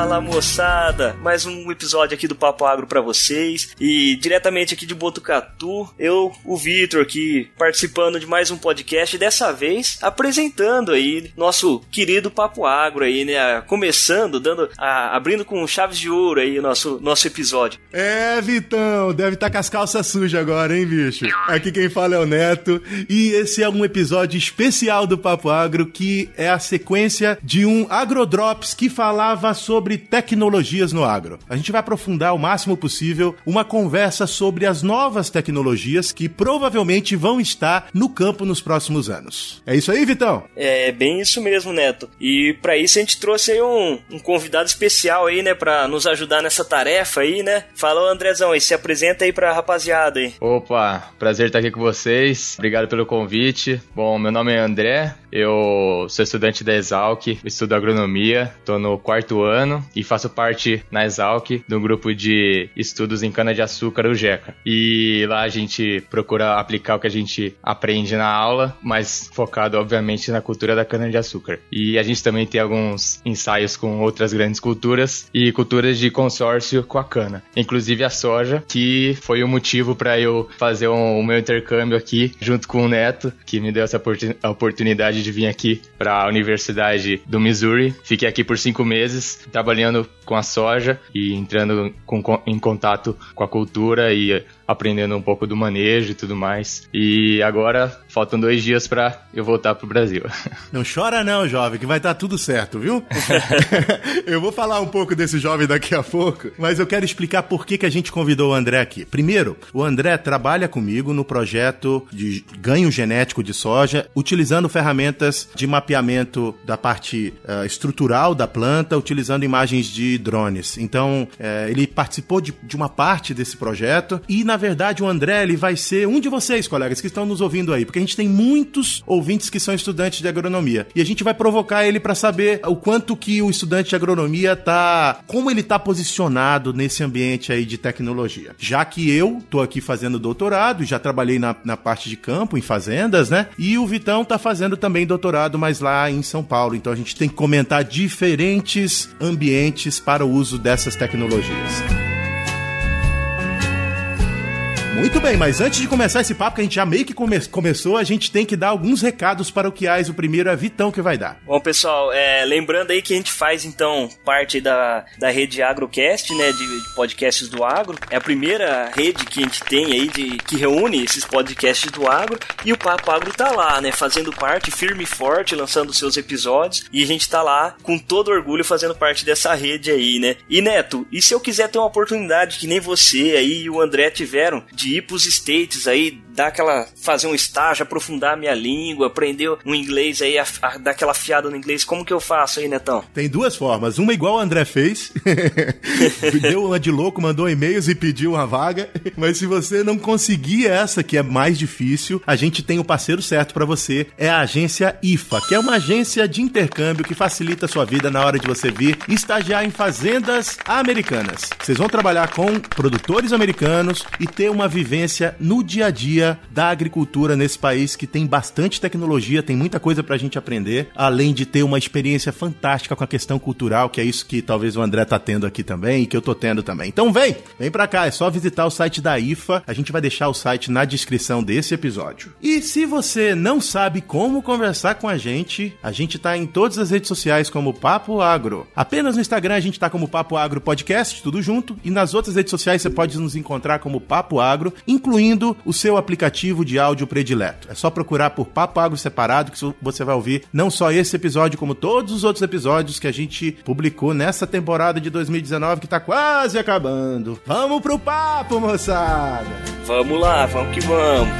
Fala moçada, mais um episódio aqui do Papo Agro para vocês e diretamente aqui de Botucatu, eu, o Vitor aqui participando de mais um podcast dessa vez apresentando aí nosso querido Papo Agro aí, né, começando, dando, a, abrindo com chaves de ouro aí o nosso, nosso episódio. É, Vitão, deve estar tá com as calças sujas agora, hein, bicho? Aqui quem fala é o Neto e esse é um episódio especial do Papo Agro que é a sequência de um Agrodrops que falava sobre tecnologias no agro. A gente vai aprofundar o máximo possível uma conversa sobre as novas tecnologias que provavelmente vão estar no campo nos próximos anos. É isso aí, Vitão? É bem isso mesmo, Neto. E para isso a gente trouxe aí um, um convidado especial aí, né, para nos ajudar nessa tarefa aí, né? Falou, Andrezão, e se apresenta aí pra rapaziada aí. Opa, prazer estar aqui com vocês. Obrigado pelo convite. Bom, meu nome é André, eu sou estudante da Exalc, estudo agronomia, tô no quarto ano e faço parte na Exalc do grupo de estudos em cana-de-açúcar, o GECA. E lá a gente procura aplicar o que a gente aprende na aula, mas focado, obviamente, na cultura da cana-de-açúcar. E a gente também tem alguns ensaios com outras grandes culturas e culturas de consórcio com a cana, inclusive a soja, que foi o motivo para eu fazer um, o meu intercâmbio aqui junto com o Neto, que me deu essa oportunidade de vir aqui para a Universidade do Missouri. Fiquei aqui por cinco meses trabalhando com a soja e entrando com, em contato com a cultura e aprendendo um pouco do manejo e tudo mais. E agora faltam dois dias para eu voltar pro Brasil. Não chora não, jovem, que vai estar tá tudo certo, viu? eu vou falar um pouco desse jovem daqui a pouco, mas eu quero explicar por que, que a gente convidou o André aqui. Primeiro, o André trabalha comigo no projeto de ganho genético de soja, utilizando ferramentas de mapeamento da parte uh, estrutural da planta, utilizando imagens de drones. Então, uh, ele participou de, de uma parte desse projeto e, na verdade, o André ele vai ser um de vocês, colegas, que estão nos ouvindo aí, porque a gente tem muitos ouvintes que são estudantes de agronomia. E a gente vai provocar ele para saber o quanto que o estudante de agronomia tá, como ele tá posicionado nesse ambiente aí de tecnologia. Já que eu tô aqui fazendo doutorado, já trabalhei na, na parte de campo, em fazendas, né? E o Vitão tá fazendo também doutorado, mas lá em São Paulo. Então a gente tem que comentar diferentes ambientes para o uso dessas tecnologias. Muito bem, mas antes de começar esse papo, que a gente já meio que come começou, a gente tem que dar alguns recados paroquiais. O primeiro é Vitão que vai dar. Bom, pessoal, é, lembrando aí que a gente faz, então, parte da, da rede AgroCast, né, de, de, podcasts do agro. É a primeira rede que a gente tem aí de, que reúne esses podcasts do agro. E o Papo Agro tá lá, né, fazendo parte, firme e forte, lançando seus episódios. E a gente tá lá com todo orgulho fazendo parte dessa rede aí, né. E Neto, e se eu quiser ter uma oportunidade que nem você aí e o André tiveram de ir pros States aí, dar aquela. fazer um estágio, aprofundar a minha língua, aprender um inglês aí, a, a, dar aquela fiada no inglês. Como que eu faço aí, Netão? Tem duas formas. Uma igual o André fez. Deu uma de louco, mandou e-mails e pediu uma vaga. Mas se você não conseguir essa, que é mais difícil, a gente tem o parceiro certo para você. É a agência IFA, que é uma agência de intercâmbio que facilita a sua vida na hora de você vir estagiar em fazendas americanas. Vocês vão trabalhar com produtores americanos e ter uma vivência no dia a dia da agricultura nesse país que tem bastante tecnologia, tem muita coisa pra gente aprender, além de ter uma experiência fantástica com a questão cultural, que é isso que talvez o André tá tendo aqui também e que eu tô tendo também. Então vem, vem pra cá, é só visitar o site da IFA, a gente vai deixar o site na descrição desse episódio. E se você não sabe como conversar com a gente, a gente tá em todas as redes sociais como Papo Agro. Apenas no Instagram a gente tá como Papo Agro Podcast, tudo junto, e nas outras redes sociais você pode nos encontrar como Papo Agro Agro, incluindo o seu aplicativo de áudio predileto. É só procurar por Papo Agro separado que você vai ouvir não só esse episódio, como todos os outros episódios que a gente publicou nessa temporada de 2019 que tá quase acabando. Vamos pro papo, moçada! Vamos lá, vamos que vamos!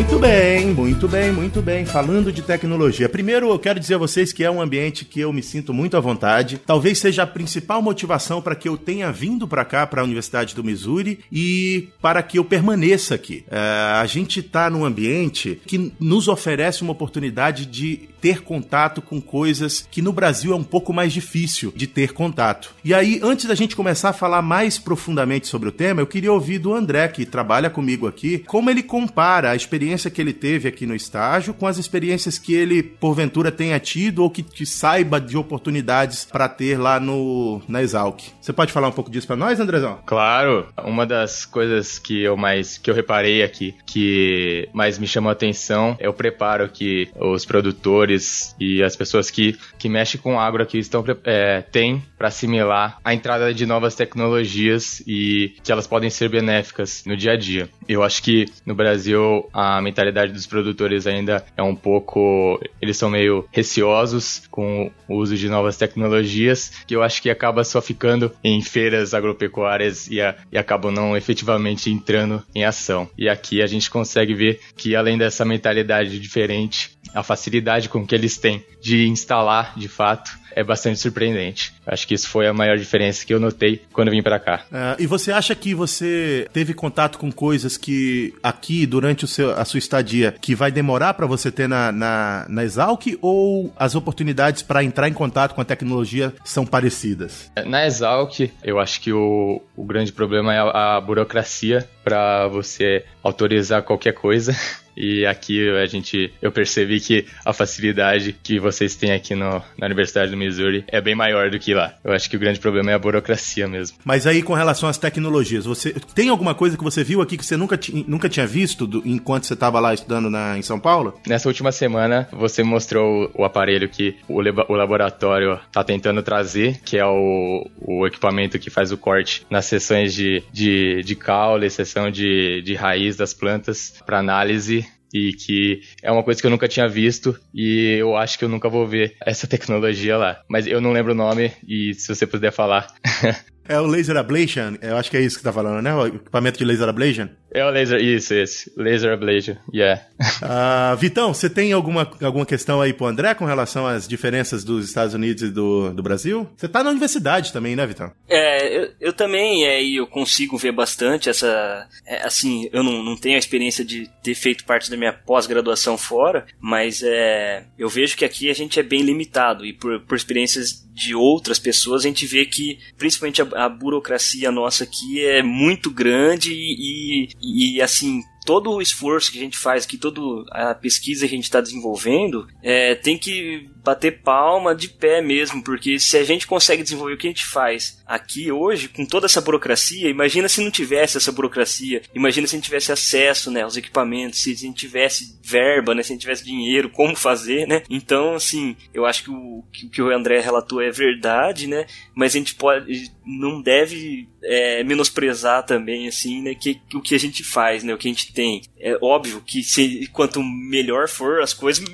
Muito bem, muito bem, muito bem. Falando de tecnologia. Primeiro, eu quero dizer a vocês que é um ambiente que eu me sinto muito à vontade. Talvez seja a principal motivação para que eu tenha vindo para cá, para a Universidade do Missouri, e para que eu permaneça aqui. É, a gente está num ambiente que nos oferece uma oportunidade de ter contato com coisas que no Brasil é um pouco mais difícil de ter contato. E aí, antes da gente começar a falar mais profundamente sobre o tema, eu queria ouvir do André, que trabalha comigo aqui, como ele compara a experiência que ele teve aqui no estágio com as experiências que ele, porventura, tenha tido ou que, que saiba de oportunidades para ter lá no, na Exalc. Você pode falar um pouco disso para nós, Andrezão? Claro. Uma das coisas que eu mais que eu reparei aqui, que mais me chamou a atenção, é o preparo que os produtores e as pessoas que, que mexem com agro aqui estão é, têm para assimilar a entrada de novas tecnologias e que elas podem ser benéficas no dia a dia. Eu acho que no Brasil a mentalidade dos produtores ainda é um pouco. Eles são meio receosos com o uso de novas tecnologias, que eu acho que acaba só ficando em feiras agropecuárias e, a, e acabam não efetivamente entrando em ação. E aqui a gente consegue ver que além dessa mentalidade diferente, a facilidade com que eles têm de instalar de fato é bastante surpreendente. Acho que isso foi a maior diferença que eu notei quando vim para cá. Uh, e você acha que você teve contato com coisas que aqui, durante o seu, a sua estadia, que vai demorar para você ter na, na, na Exalc ou as oportunidades para entrar em contato com a tecnologia são parecidas? Na Exalc, eu acho que o, o grande problema é a, a burocracia para você autorizar qualquer coisa. E aqui a gente, eu percebi que a facilidade que vocês têm aqui no, na Universidade do Missouri é bem maior do que lá. Eu acho que o grande problema é a burocracia mesmo. Mas aí com relação às tecnologias, você tem alguma coisa que você viu aqui que você nunca, nunca tinha visto do, enquanto você estava lá estudando na, em São Paulo? Nessa última semana, você mostrou o, o aparelho que o, o laboratório está tentando trazer, que é o, o equipamento que faz o corte nas sessões de, de, de caule, sessão de, de raiz das plantas para análise e que é uma coisa que eu nunca tinha visto e eu acho que eu nunca vou ver essa tecnologia lá. Mas eu não lembro o nome e se você puder falar. é o Laser Ablation, eu acho que é isso que tá falando, né? O equipamento de Laser Ablation. É o laser, isso, esse. Laser ablation, yeah. uh, Vitão, você tem alguma, alguma questão aí pro André com relação às diferenças dos Estados Unidos e do, do Brasil? Você tá na universidade também, né, Vitão? É, eu, eu também, é, e eu consigo ver bastante essa... É, assim, eu não, não tenho a experiência de ter feito parte da minha pós-graduação fora, mas é, eu vejo que aqui a gente é bem limitado, e por, por experiências de outras pessoas, a gente vê que, principalmente a, a burocracia nossa aqui é muito grande e, e assim, todo o esforço que a gente faz aqui, toda a pesquisa que a gente está desenvolvendo, é, tem que bater palma de pé mesmo, porque se a gente consegue desenvolver o que a gente faz aqui hoje, com toda essa burocracia, imagina se não tivesse essa burocracia, imagina se a gente tivesse acesso né, aos equipamentos, se a gente tivesse verba, né, se a gente tivesse dinheiro, como fazer, né? Então, assim, eu acho que o que o André relatou é verdade, né? Mas a gente pode, não deve é, menosprezar também, assim, né, que, o que a gente faz, né, o que a gente tem. É óbvio que se, quanto melhor for, as coisas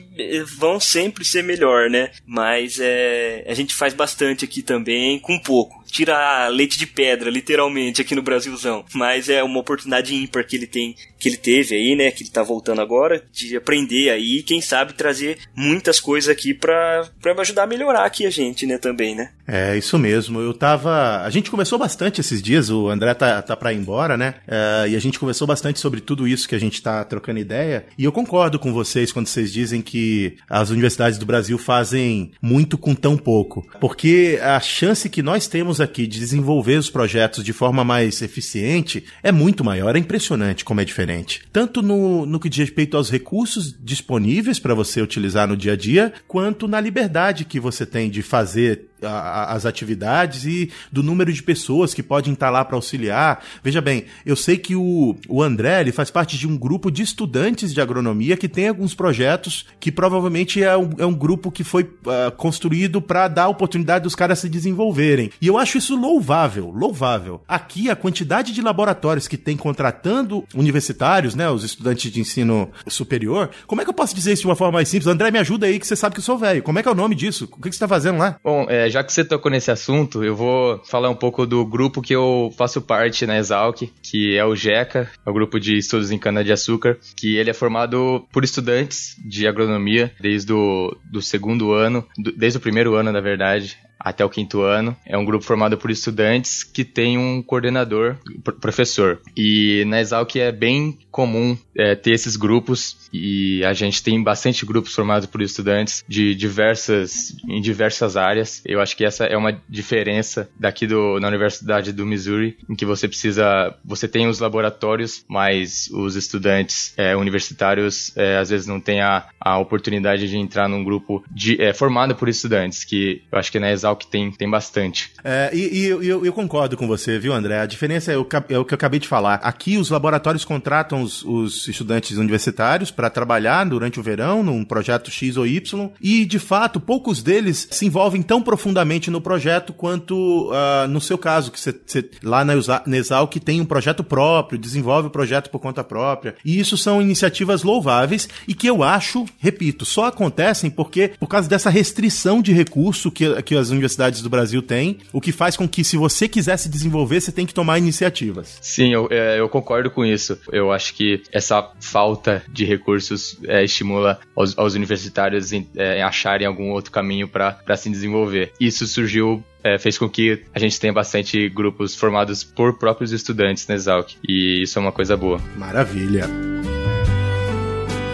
vão sempre ser melhor, né? Mas é, a gente faz bastante aqui também, com pouco tira leite de pedra, literalmente, aqui no Brasilzão. Mas é uma oportunidade ímpar que ele tem, que ele teve aí, né? Que ele tá voltando agora, de aprender aí, quem sabe trazer muitas coisas aqui pra, pra ajudar a melhorar aqui a gente, né, também, né? É, isso mesmo. Eu tava. A gente conversou bastante esses dias, o André tá, tá pra ir embora, né? É, e a gente conversou bastante sobre tudo isso que a gente tá trocando ideia. E eu concordo com vocês quando vocês dizem que as universidades do Brasil fazem muito com tão pouco. Porque a chance que nós temos aqui de desenvolver os projetos de forma mais eficiente é muito maior. É impressionante como é diferente. Tanto no, no que diz respeito aos recursos disponíveis para você utilizar no dia a dia, quanto na liberdade que você tem de fazer as atividades e do número de pessoas que podem estar lá para auxiliar. Veja bem, eu sei que o, o André ele faz parte de um grupo de estudantes de agronomia que tem alguns projetos que provavelmente é um, é um grupo que foi uh, construído para dar oportunidade dos caras se desenvolverem. E eu acho isso louvável, louvável. Aqui a quantidade de laboratórios que tem contratando universitários, né, os estudantes de ensino superior, como é que eu posso dizer isso de uma forma mais simples? André, me ajuda aí que você sabe que eu sou velho. Como é que é o nome disso? O que, que você está fazendo lá? Bom, é, é, já que você tocou nesse assunto, eu vou falar um pouco do grupo que eu faço parte na Exalc, que é o GECA, é o grupo de estudos em cana-de-açúcar, que ele é formado por estudantes de agronomia desde o do segundo ano, do, desde o primeiro ano, na verdade, até o quinto ano. É um grupo formado por estudantes que tem um coordenador, professor. E na Exalc é bem comum é, ter esses grupos e a gente tem bastante grupos formados por estudantes de diversas em diversas áreas. Eu acho que essa é uma diferença daqui do, na Universidade do Missouri, em que você precisa, você tem os laboratórios, mas os estudantes é, universitários é, às vezes não têm a, a oportunidade de entrar num grupo de, é, formado por estudantes, que eu acho que na Exalc tem, tem bastante. É, e, e eu, eu, concordo com você, viu, André? A diferença é o, é o que eu acabei de falar. Aqui os laboratórios contratam os, os estudantes universitários para trabalhar durante o verão num projeto X ou Y e, de fato, poucos deles se envolvem tão profundamente no projeto quanto uh, no seu caso, que você lá na, na Exalc tem um projeto próprio, desenvolve o projeto por conta própria. E isso são iniciativas louváveis e que eu acho, repito, só acontecem porque por causa dessa restrição de recurso que, que as universidades do Brasil têm, o que faz com que, se você quiser se desenvolver, você tem que tomar iniciativas. Sim, eu, é, eu concordo com isso. Eu acho que essa falta de recursos é, estimula aos, aos universitários em, é, acharem algum outro caminho para se desenvolver. Isso surgiu é, fez com que a gente tenha bastante grupos formados por próprios estudantes na Exalc. E isso é uma coisa boa. Maravilha.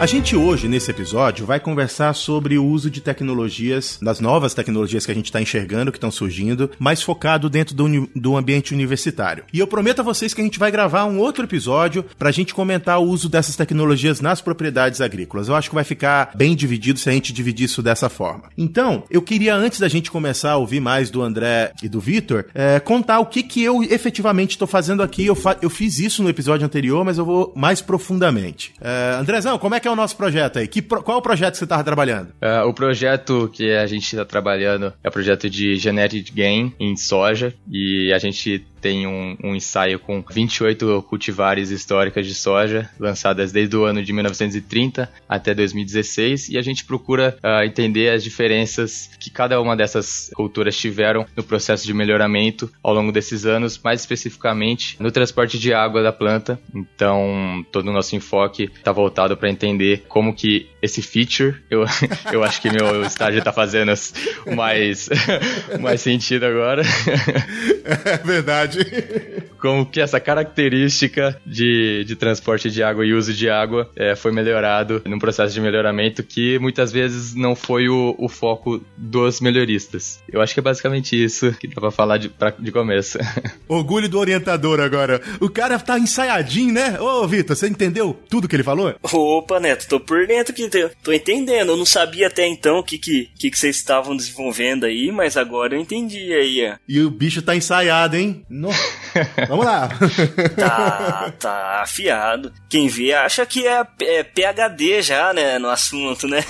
A gente hoje, nesse episódio, vai conversar sobre o uso de tecnologias, das novas tecnologias que a gente está enxergando, que estão surgindo, mais focado dentro do, do ambiente universitário. E eu prometo a vocês que a gente vai gravar um outro episódio para a gente comentar o uso dessas tecnologias nas propriedades agrícolas. Eu acho que vai ficar bem dividido se a gente dividir isso dessa forma. Então, eu queria, antes da gente começar a ouvir mais do André e do Vitor, é, contar o que, que eu efetivamente estou fazendo aqui. Eu, fa eu fiz isso no episódio anterior, mas eu vou mais profundamente. É, Andrezão, como é que é o nosso projeto aí? Que, qual é o projeto que você estava trabalhando? Uh, o projeto que a gente está trabalhando é o projeto de Genetic Gain em soja e a gente tem um, um, ensaio com 28 cultivares históricas de soja, lançadas desde o ano de 1930 até 2016, e a gente procura uh, entender as diferenças que cada uma dessas culturas tiveram no processo de melhoramento ao longo desses anos, mais especificamente no transporte de água da planta. Então, todo o nosso enfoque está voltado para entender como que esse feature, eu, eu acho que meu estágio está fazendo mais, mais sentido agora. É verdade. Como que essa característica de, de transporte de água e uso de água é, foi melhorado num processo de melhoramento que muitas vezes não foi o, o foco dos melhoristas. Eu acho que é basicamente isso que dá pra falar de, pra, de começo. Orgulho do orientador agora. O cara tá ensaiadinho, né? Ô, Vitor, você entendeu tudo que ele falou? Opa, Neto, tô por dentro aqui. Tô entendendo. Eu não sabia até então o que, que, que, que vocês estavam desenvolvendo aí, mas agora eu entendi aí, ó. E o bicho tá ensaiado, hein? No... Vamos lá. Tá, tá afiado. Quem vê acha que é, é PHD já, né, no assunto, né?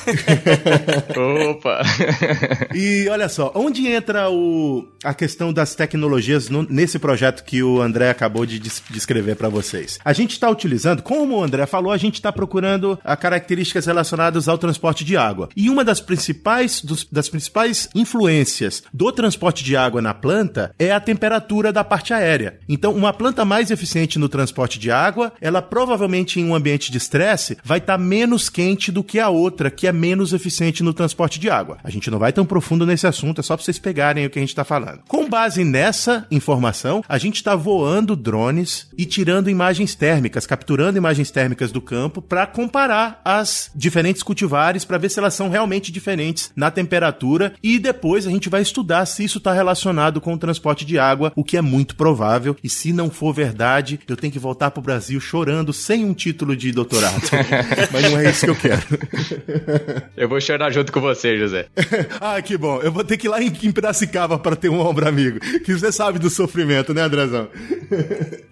Opa! e olha só, onde entra o, a questão das tecnologias no, nesse projeto que o André acabou de descrever para vocês? A gente está utilizando, como o André falou, a gente está procurando a características relacionadas ao transporte de água. E uma das principais, dos, das principais influências do transporte de água na planta é a temperatura da parte parte aérea. Então, uma planta mais eficiente no transporte de água, ela provavelmente em um ambiente de estresse vai estar tá menos quente do que a outra, que é menos eficiente no transporte de água. A gente não vai tão profundo nesse assunto, é só para vocês pegarem o que a gente está falando. Com base nessa informação, a gente está voando drones e tirando imagens térmicas, capturando imagens térmicas do campo para comparar as diferentes cultivares para ver se elas são realmente diferentes na temperatura e depois a gente vai estudar se isso está relacionado com o transporte de água, o que é muito provável. E se não for verdade, eu tenho que voltar pro Brasil chorando sem um título de doutorado. Mas não é isso que eu quero. eu vou chorar junto com você, José. ah, que bom. Eu vou ter que ir lá em, em Piracicaba para ter um ombro amigo. Que você sabe do sofrimento, né, Andrezão?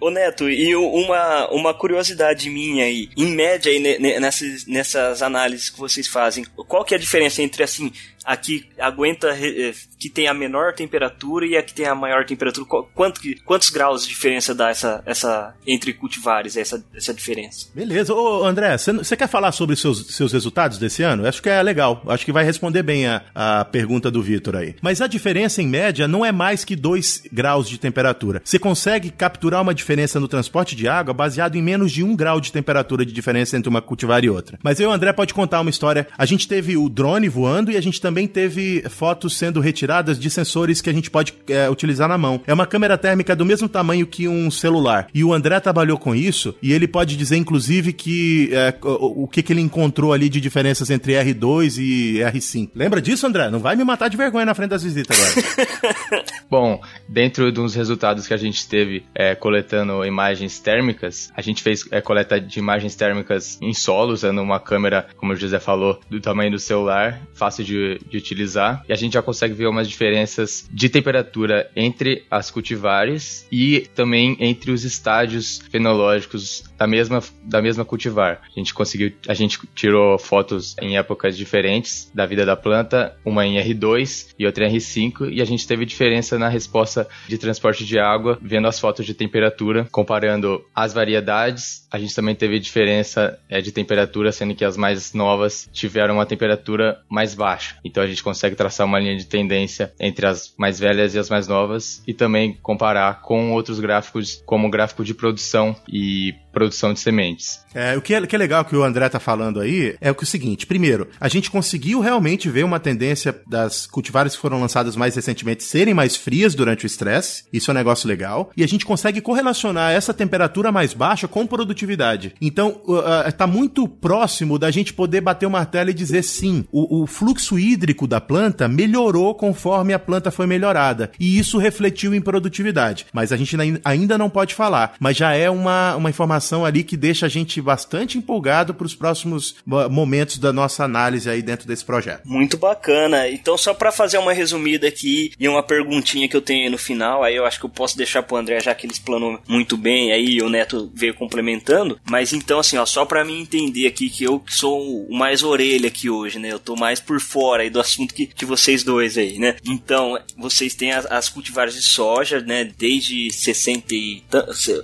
Ô Neto, e uma, uma curiosidade minha aí, em média aí nessas, nessas análises que vocês fazem, qual que é a diferença entre assim, a que aguenta, eh, que tem a menor temperatura e a que tem a maior temperatura? Quanto, quantos graus de diferença dá essa, essa entre cultivares, essa, essa diferença? Beleza. Ô, André, você quer falar sobre seus, seus resultados desse ano? Acho que é legal. Acho que vai responder bem a, a pergunta do Vitor aí. Mas a diferença, em média, não é mais que 2 graus de temperatura. Você consegue capturar uma diferença no transporte de água baseado em menos de 1 grau de temperatura de diferença entre uma cultivar e outra. Mas eu, André, pode contar uma história. A gente teve o drone voando e a gente também teve fotos sendo retiradas de sensores que a gente pode é, utilizar na mão. É uma câmera térmica do mesmo tamanho que um celular. E o André trabalhou com isso e ele pode dizer, inclusive, que é, o, o que, que ele encontrou ali de diferenças entre R2 e R5. Lembra disso, André? Não vai me matar de vergonha na frente das visitas agora. Bom, dentro dos resultados que a gente teve é, coletando imagens térmicas, a gente fez é, coleta de imagens térmicas em solo, usando uma câmera, como o José falou, do tamanho do celular, fácil de, de utilizar. E a gente já consegue ver umas diferenças de temperatura entre as cultivares e também entre os estágios fenológicos da mesma, da mesma cultivar. A gente conseguiu, a gente tirou fotos em épocas diferentes da vida da planta, uma em R2 e outra em R5, e a gente teve diferença na resposta de transporte de água, vendo as fotos de temperatura, comparando as variedades. A gente também teve diferença é, de temperatura, sendo que as mais novas tiveram uma temperatura mais baixa. Então a gente consegue traçar uma linha de tendência entre as mais velhas e as mais novas e também comparar com outros gráficos, como o gráfico de produção e produção de sementes. É, o que é, que é legal que o André tá falando aí é o que é o seguinte: primeiro, a gente conseguiu realmente ver uma tendência das cultivares que foram lançadas mais recentemente serem mais frias durante o estresse. Isso é um negócio legal. E a gente consegue correlacionar essa temperatura mais baixa com produtividade. Então, uh, uh, muito próximo da gente poder bater o martelo e dizer sim, o, o fluxo hídrico da planta melhorou conforme a planta foi melhorada. E isso refletiu em produtividade. Mas a gente ainda não pode falar. Mas já é uma, uma informação ali que deixa a gente bastante empolgado para os próximos momentos da nossa análise aí dentro desse projeto. Muito bacana. Então, só para fazer uma resumida aqui e uma perguntinha que eu tenho aí no final, aí eu acho que eu posso deixar pro André, já que ele explanou muito bem aí o Neto veio complementando. Mas então, assim, ó, só para mim entender aqui que eu sou o mais orelha aqui hoje, né? Eu tô mais por fora aí do assunto que, que vocês dois aí, né? Então, vocês têm as, as cultivares de soja, né? Desde 60 e...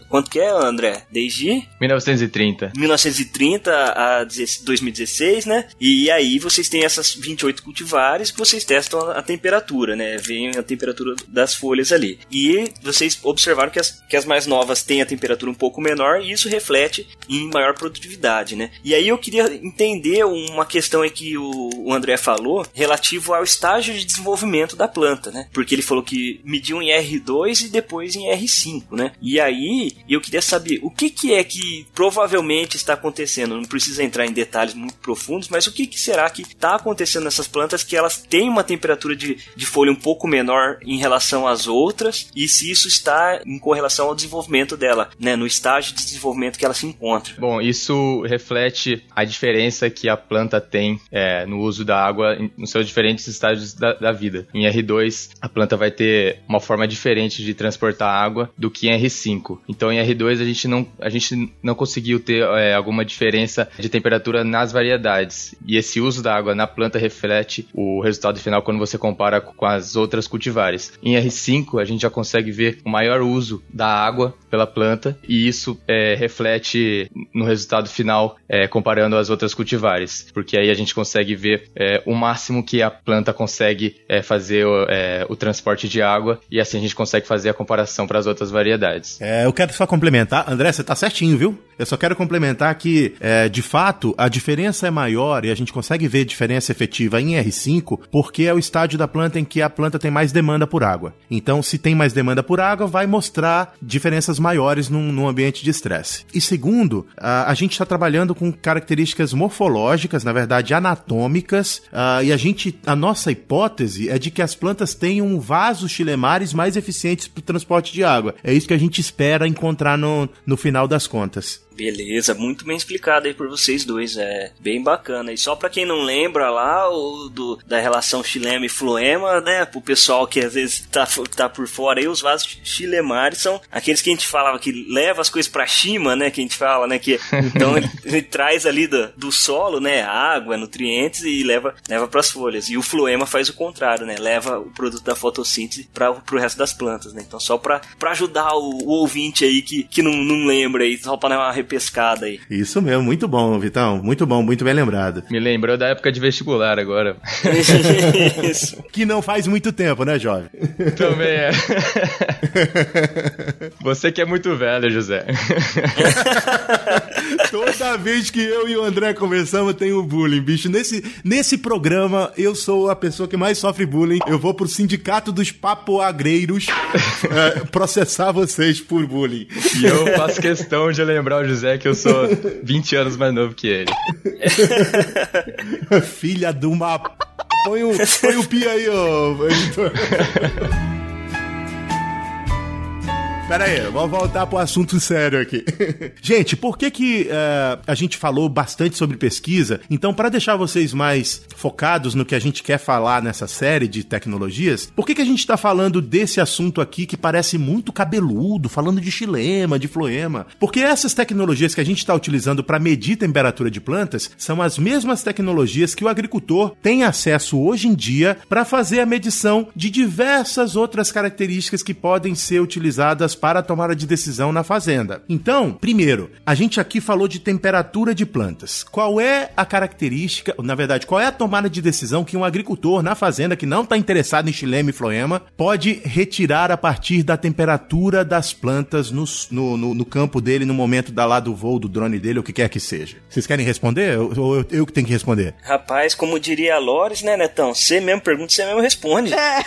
Quanto que é, André? Desde... 1930. 1930 a 2016, né? E aí vocês têm essas 28 cultivares que vocês testam a, temperatura, né? Vem a temperatura das folhas ali. E vocês observaram que as, que as mais novas têm a temperatura um pouco menor e isso reflete em maior produtividade, né? E aí eu queria entender uma questão aí que o, o André falou relativo ao estágio de desenvolvimento da planta, né? Porque ele falou que mediu em R2 e depois em R5, né? E aí eu queria saber o que que é que provavelmente está acontecendo. Não precisa entrar em detalhes muito profundos, mas o que, que será que está acontecendo nessas plantas que elas têm uma temperatura de, de folha um pouco menor em relação às outras e se isso está em correlação ao desenvolvimento dela, né, no estágio de desenvolvimento que ela se encontra. Bom, isso reflete a diferença que a planta tem é, no uso da água nos seus diferentes estágios da, da, vida. Em R2, a planta vai ter uma forma diferente de transportar água do que em R5. Então, em R2 a gente não, a gente não conseguiu ter é, alguma diferença de temperatura nas variedades. E esse uso da água na planta reflete o resultado final quando você compara com as outras cultivares. Em R5, a gente já consegue ver o maior uso da água pela planta e isso é, reflete no resultado final é, comparando as outras cultivares, porque aí a gente consegue ver é, o máximo que a planta consegue é, fazer o, é, o, transporte de água e assim a gente consegue fazer a comparação para as outras variedades. É, eu quero só complementar, André, você tá certinho, viu? Eu só quero complementar que, é, de fato, a diferença é maior e a gente consegue ver diferença efetiva em R5 porque é o estágio da planta em que a planta tem mais demanda por água. Então, se tem mais demanda por água, vai mostrar diferenças maiores num, num ambiente de estresse. E segundo, a, a gente está trabalhando com características morfológicas, na verdade anatômicas, uh, e a gente, a nossa hipótese é de que as plantas tenham vasos chilemares mais eficientes para o transporte de água. É isso que a gente espera encontrar no, no final das contas. Beleza, muito bem explicado aí por vocês dois, é bem bacana. E só para quem não lembra lá o do, da relação xilema e fluema, né, pro pessoal que às vezes tá, tá por fora aí, os vasos xilemares são aqueles que a gente falava que leva as coisas para cima, né, que a gente fala, né, que então ele, ele, traz ali do, do solo, né, água, nutrientes e leva leva para as folhas. E o fluema faz o contrário, né, leva o produto da fotossíntese para pro resto das plantas, né? Então só para ajudar o, o, ouvinte aí que, que não, não lembra aí, só para dar uma repescada aí. Isso mesmo, muito bom, Vitão. Muito bom, muito bem lembrado. Me lembrou da época de vestibular agora. Isso. Que não faz muito tempo, né, jovem? Também é. Você que é muito velho, José. Toda vez que eu e o André conversamos, tem o um bullying, bicho. Nesse, nesse programa, eu sou a pessoa que mais sofre bullying. Eu vou pro sindicato dos papoagreiros é, processar vocês por bullying. E eu faço questão de lembrar o José que eu sou 20 anos mais novo que ele. Filha de uma. Põe o, põe o pi aí, ô editor. Pera aí, vamos voltar pro assunto sério aqui. gente, por que que uh, a gente falou bastante sobre pesquisa? Então, para deixar vocês mais focados no que a gente quer falar nessa série de tecnologias, por que que a gente tá falando desse assunto aqui que parece muito cabeludo, falando de xilema, de floema? Porque essas tecnologias que a gente está utilizando para medir temperatura de plantas são as mesmas tecnologias que o agricultor tem acesso hoje em dia para fazer a medição de diversas outras características que podem ser utilizadas para a tomada de decisão na fazenda. Então, primeiro, a gente aqui falou de temperatura de plantas. Qual é a característica, na verdade, qual é a tomada de decisão que um agricultor na fazenda que não está interessado em xilema e floema pode retirar a partir da temperatura das plantas no, no, no, no campo dele no momento da lá do voo do drone dele, ou o que quer que seja? Vocês querem responder ou eu, eu, que tenho que responder? Rapaz, como diria a Lores, né, Netão? Você mesmo pergunta, você mesmo responde. É.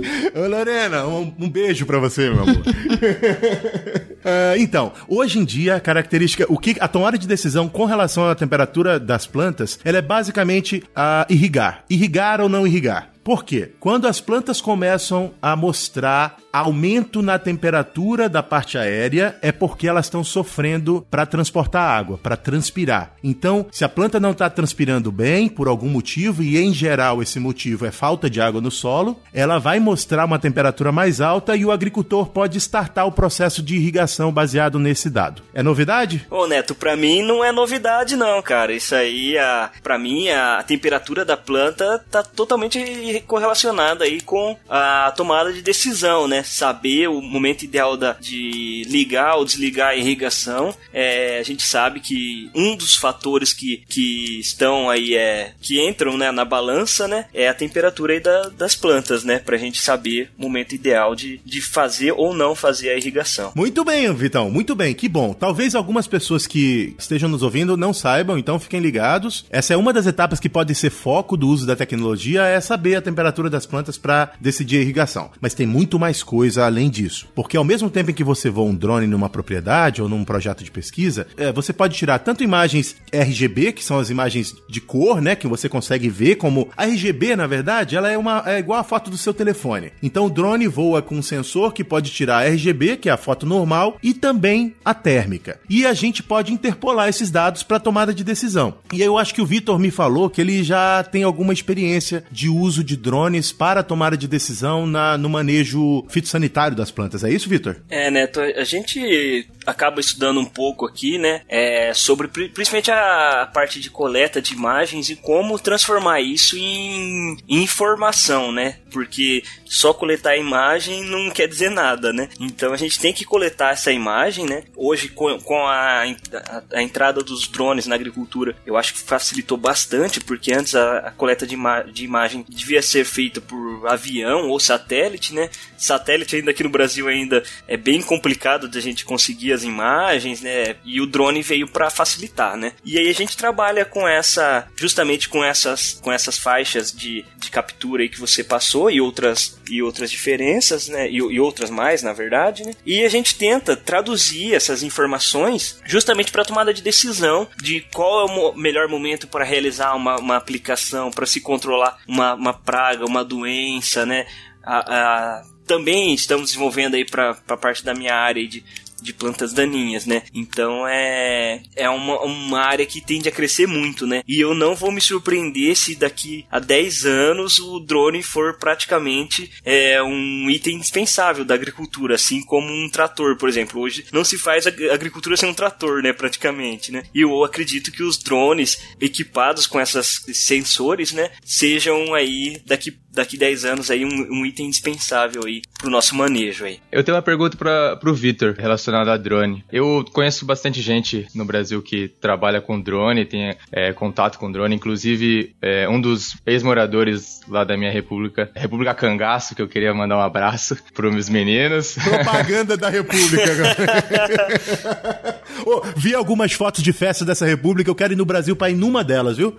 Ô, Lorena, um, um beijo para você, meu amor. uh, então, hoje em dia, a característica, o que a tomada de decisão com relação à temperatura das plantas, ela é basicamente a irrigar. Irrigar ou não irrigar. Por quê? Quando as plantas começam a mostrar aumento na temperatura da parte aérea, é porque elas estão sofrendo para transportar água, para transpirar. Então, se a planta não está transpirando bem por algum motivo, e em geral esse motivo é falta de água no solo, ela vai mostrar uma temperatura mais alta e o agricultor pode startar o processo de irrigação baseado nesse dado. É novidade? Ô Neto, para mim não é novidade não, cara. Isso aí, a, para mim, a temperatura da planta tá totalmente correlacionada aí com a tomada de decisão, né? Saber o momento ideal da, de ligar ou desligar a irrigação. É, a gente sabe que um dos fatores que, que estão aí é que entram né, na balança, né? É a temperatura aí da, das plantas, né? Pra gente saber o momento ideal de, de fazer ou não fazer a irrigação. Muito bem, Vitão, muito bem, que bom. Talvez algumas pessoas que estejam nos ouvindo não saibam, então fiquem ligados. Essa é uma das etapas que pode ser foco do uso da tecnologia, é saber a temperatura das plantas para decidir a irrigação. Mas tem muito mais coisa além disso. Porque ao mesmo tempo em que você voa um drone numa propriedade ou num projeto de pesquisa, é, você pode tirar tanto imagens RGB, que são as imagens de cor, né? Que você consegue ver como. A RGB, na verdade, ela é, uma, é igual a foto do seu telefone. Então o drone voa com um sensor que pode tirar a RGB, que é a foto normal, e também a térmica. E a gente pode interpolar esses dados para tomada de decisão. E eu acho que o Vitor me falou que ele já tem alguma experiência de uso de drones para tomada de decisão na, no manejo fitossanitário das plantas. É isso, Vitor? É, Neto, a gente acaba estudando um pouco aqui, né, é, sobre principalmente a parte de coleta de imagens e como transformar isso em, informação, né? Porque só coletar imagem não quer dizer nada, né? Então a gente tem que coletar essa imagem, né? Hoje com, com a, a, a, entrada dos drones na agricultura, eu acho que facilitou bastante, porque antes a, a coleta de, ima de imagem devia ser feita por avião ou satélite, né? Satélite ainda aqui no Brasil ainda é bem complicado de a gente conseguir imagens, né? E o drone veio para facilitar, né? E aí a gente trabalha com essa, justamente com essas, com essas faixas de, de captura aí que você passou e outras e outras diferenças, né? E, e outras mais, na verdade, né? E a gente tenta traduzir essas informações justamente para tomada de decisão de qual é o melhor momento para realizar uma, uma aplicação, para se controlar uma, uma praga, uma doença, né? A, a, também estamos desenvolvendo aí para a parte da minha área de de plantas daninhas, né? Então é, é uma, uma área que tende a crescer muito, né? E eu não vou me surpreender se daqui a 10 anos o drone for praticamente é, um item indispensável da agricultura, assim como um trator, por exemplo. Hoje não se faz agricultura sem um trator, né? Praticamente, né? E eu acredito que os drones equipados com esses sensores, né? Sejam aí daqui daqui 10 anos aí um, um item indispensável aí pro nosso manejo aí. Eu tenho uma pergunta para pro Vitor relacionada a drone. Eu conheço bastante gente no Brasil que trabalha com drone, tem é, contato com drone, inclusive é, um dos ex-moradores lá da minha república, República Cangaço, que eu queria mandar um abraço pros meus meninos. Propaganda da república. oh, vi algumas fotos de festa dessa república, eu quero ir no Brasil para ir numa delas, viu?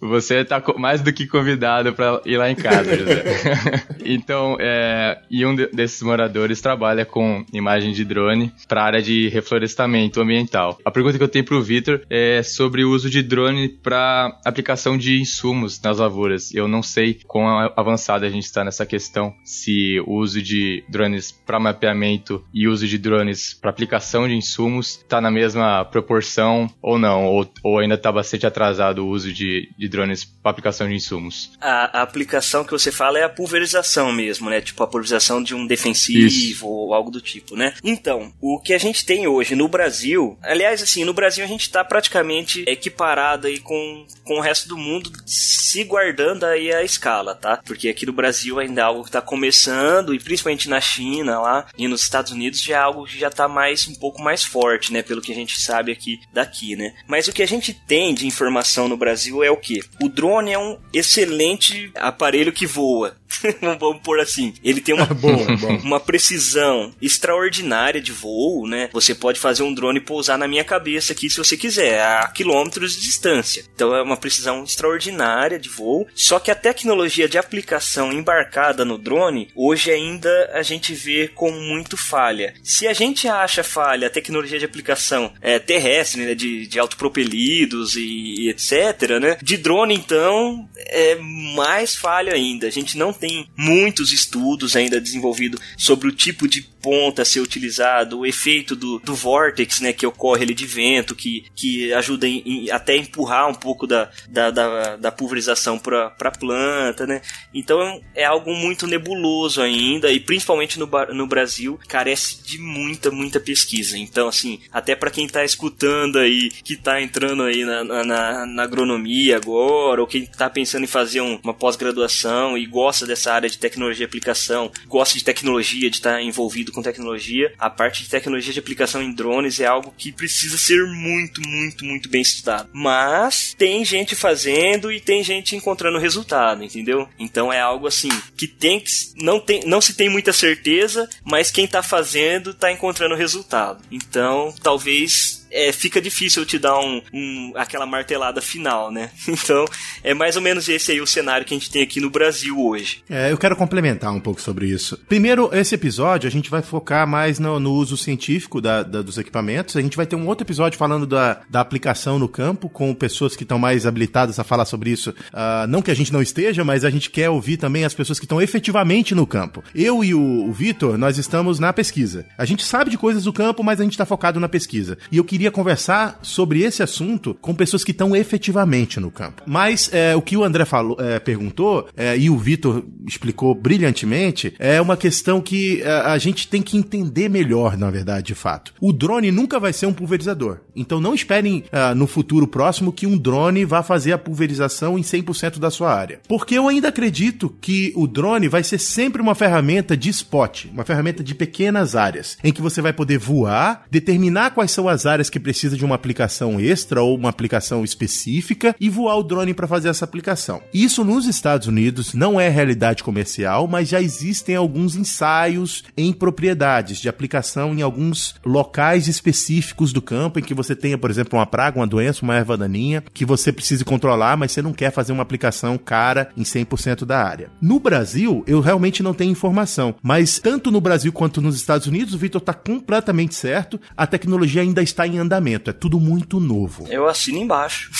Você tá mais do que convidado para ir lá em casa, José. então, é, e um desses moradores trabalha com imagem de drone para área de reflorestamento ambiental. A pergunta que eu tenho para o Vitor é sobre o uso de drone para aplicação de insumos nas lavouras. Eu não sei quão avançado a gente está nessa questão, se o uso de drones para mapeamento e uso de drones para aplicação de insumos está na mesma proporção ou não, ou, ou ainda está bastante atrasado o uso de, de drones para aplicação de insumos. A, a aplicação que você fala é a pulverização mesmo, né? Tipo a pulverização de um defensivo Isso. ou algo do tipo, né? Então, o que a gente tem hoje no Brasil, aliás, assim, no Brasil a gente está praticamente equiparado aí com, com o resto do mundo, se guardando aí a escala, tá? Porque aqui no Brasil ainda é algo que está começando, e principalmente na China lá e nos Estados Unidos já é algo que já está mais um pouco mais forte, né? Pelo que a gente sabe aqui daqui, né? Mas o que a gente tem de informação no Brasil é o que? O drone é um excelente aparelho que voa. Vamos pôr assim. Ele tem uma, uma precisão extraordinária de voo, né? Você pode fazer um drone pousar na minha cabeça aqui se você quiser, a quilômetros de distância. Então é uma precisão extraordinária de voo. Só que a tecnologia de aplicação embarcada no drone, hoje ainda a gente vê com muito falha. Se a gente acha falha a tecnologia de aplicação é, terrestre, né, de, de autopropelidos e, e etc., né? De drone, então, é mais falha ainda. A gente não tem muitos estudos ainda desenvolvidos sobre o tipo de ponta a ser utilizado, o efeito do, do vortex, né, que ocorre ali de vento, que, que ajuda em, em, até a empurrar um pouco da, da, da, da pulverização para a planta, né. Então é algo muito nebuloso ainda e principalmente no, no Brasil carece de muita, muita pesquisa. Então, assim, até para quem está escutando aí, que está entrando aí na, na, na, agronomia agora, ou quem está pensando em fazer um, uma pós-graduação e gosta dessa área de tecnologia de aplicação, gosta de tecnologia, de estar tá envolvido com tecnologia, a parte de tecnologia de aplicação em drones é algo que precisa ser muito, muito, muito bem estudado. Mas tem gente fazendo e tem gente encontrando resultado, entendeu? Então é algo assim que tem que não tem não se tem muita certeza, mas quem está fazendo está encontrando resultado. Então, talvez é, fica difícil te dar um, um, aquela martelada final, né? Então, é mais ou menos esse aí o cenário que a gente tem aqui no Brasil hoje. É, eu quero complementar um pouco sobre isso. Primeiro, esse episódio a gente vai focar mais no, no uso científico da, da, dos equipamentos. A gente vai ter um outro episódio falando da, da aplicação no campo, com pessoas que estão mais habilitadas a falar sobre isso. Uh, não que a gente não esteja, mas a gente quer ouvir também as pessoas que estão efetivamente no campo. Eu e o, o Vitor, nós estamos na pesquisa. A gente sabe de coisas do campo, mas a gente está focado na pesquisa. E eu queria queria conversar sobre esse assunto com pessoas que estão efetivamente no campo. Mas é, o que o André falou, é, perguntou é, e o Vitor explicou brilhantemente é uma questão que a, é, a gente tem que entender melhor, na verdade, de fato. O drone nunca vai ser um pulverizador. Então não esperem uh, no futuro próximo que um drone vá fazer a pulverização em 100% da sua área. Porque eu ainda acredito que o drone vai ser sempre uma ferramenta de spot, uma ferramenta de pequenas áreas, em que você vai poder voar, determinar quais são as áreas que precisa de uma aplicação extra ou uma aplicação específica e voar o drone para fazer essa aplicação. Isso nos Estados Unidos não é realidade comercial, mas já existem alguns ensaios em propriedades de aplicação em alguns locais específicos do campo em que você tenha, por exemplo, uma praga, uma doença, uma erva daninha que você precise controlar, mas você não quer fazer uma aplicação cara em 100% da área. No Brasil, eu realmente não tenho informação, mas tanto no Brasil quanto nos Estados Unidos, o Vitor está completamente certo, a tecnologia ainda está em andamento, é tudo muito novo. Eu assino embaixo.